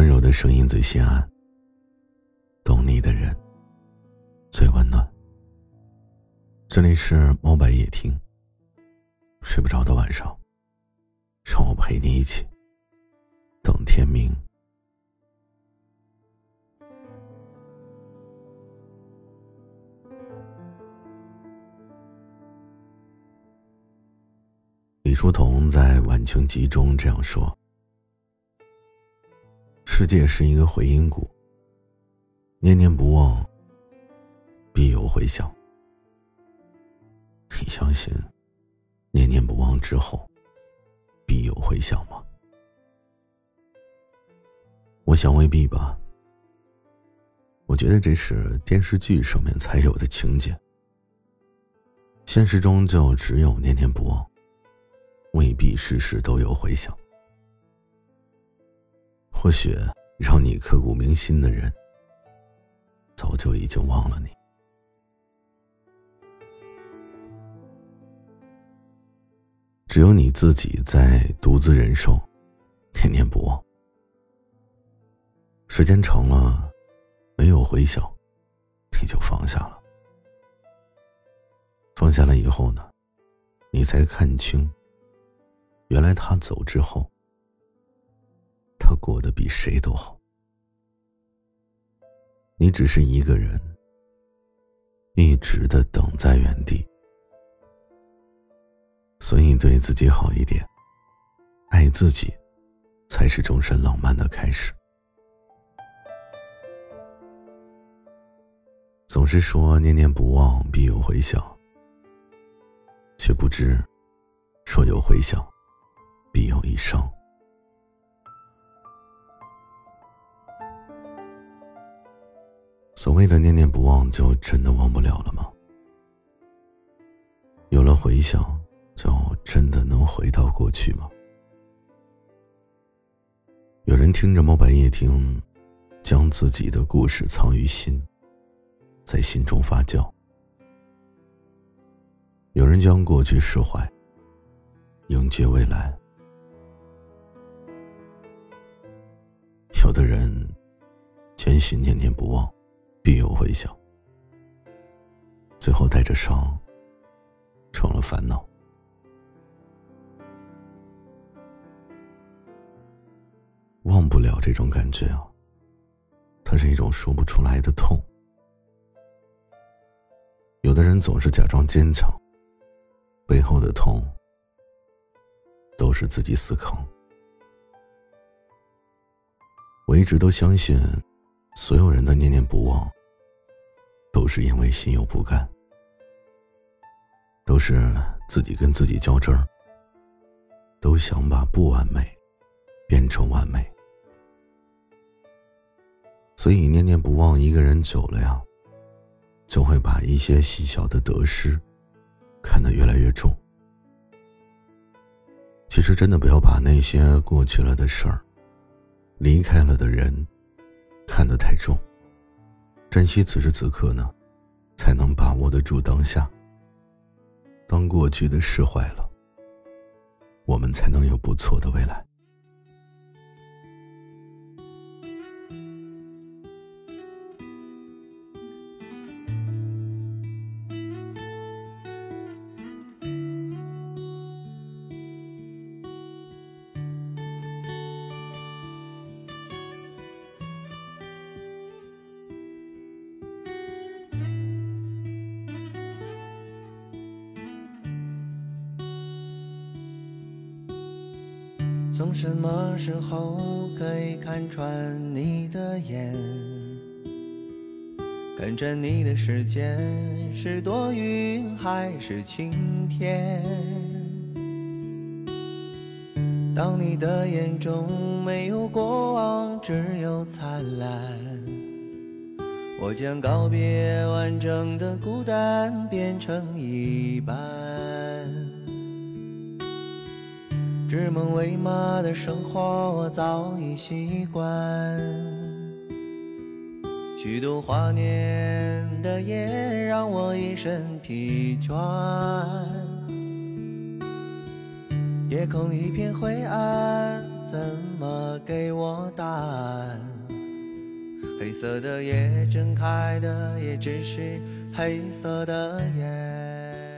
温柔的声音最心安，懂你的人最温暖。这里是猫白夜听，睡不着的晚上，让我陪你一起等天明。李叔同在《晚晴集》中这样说。世界是一个回音谷，念念不忘，必有回响。你相信念念不忘之后必有回响吗？我想未必吧。我觉得这是电视剧上面才有的情节，现实中就只有念念不忘，未必事事都有回响。或许让你刻骨铭心的人，早就已经忘了你。只有你自己在独自忍受，念念不忘。时间长了，没有回响，你就放下了。放下了以后呢，你才看清，原来他走之后。过得比谁都好，你只是一个人，一直的等在原地。所以对自己好一点，爱自己，才是终身浪漫的开始。总是说念念不忘必有回响，却不知说有回响必有一伤。所谓的念念不忘，就真的忘不了了吗？有了回想，就真的能回到过去吗？有人听着猫白夜听，将自己的故事藏于心，在心中发酵；有人将过去释怀，迎接未来；有的人坚信念念不忘。必有回响，最后带着伤，成了烦恼。忘不了这种感觉啊，它是一种说不出来的痛。有的人总是假装坚强，背后的痛都是自己死扛。我一直都相信。所有人的念念不忘，是因为心有不甘，都是自己跟自己较真儿，都想把不完美变成完美，所以念念不忘一个人久了呀，就会把一些细小的得失看得越来越重。其实真的不要把那些过去了的事儿，离开了的人。看得太重，珍惜此时此刻呢，才能把握得住当下。当过去的释怀了，我们才能有不错的未来。从什么时候可以看穿你的眼？跟着你的时间是多云还是晴天？当你的眼中没有过往，只有灿烂，我将告别完整的孤单变成一半。指梦为马的生活，我早已习惯。虚度华年的夜，让我一身疲倦。夜空一片灰暗，怎么给我答案？黑色的夜，睁开的也只是黑色的夜。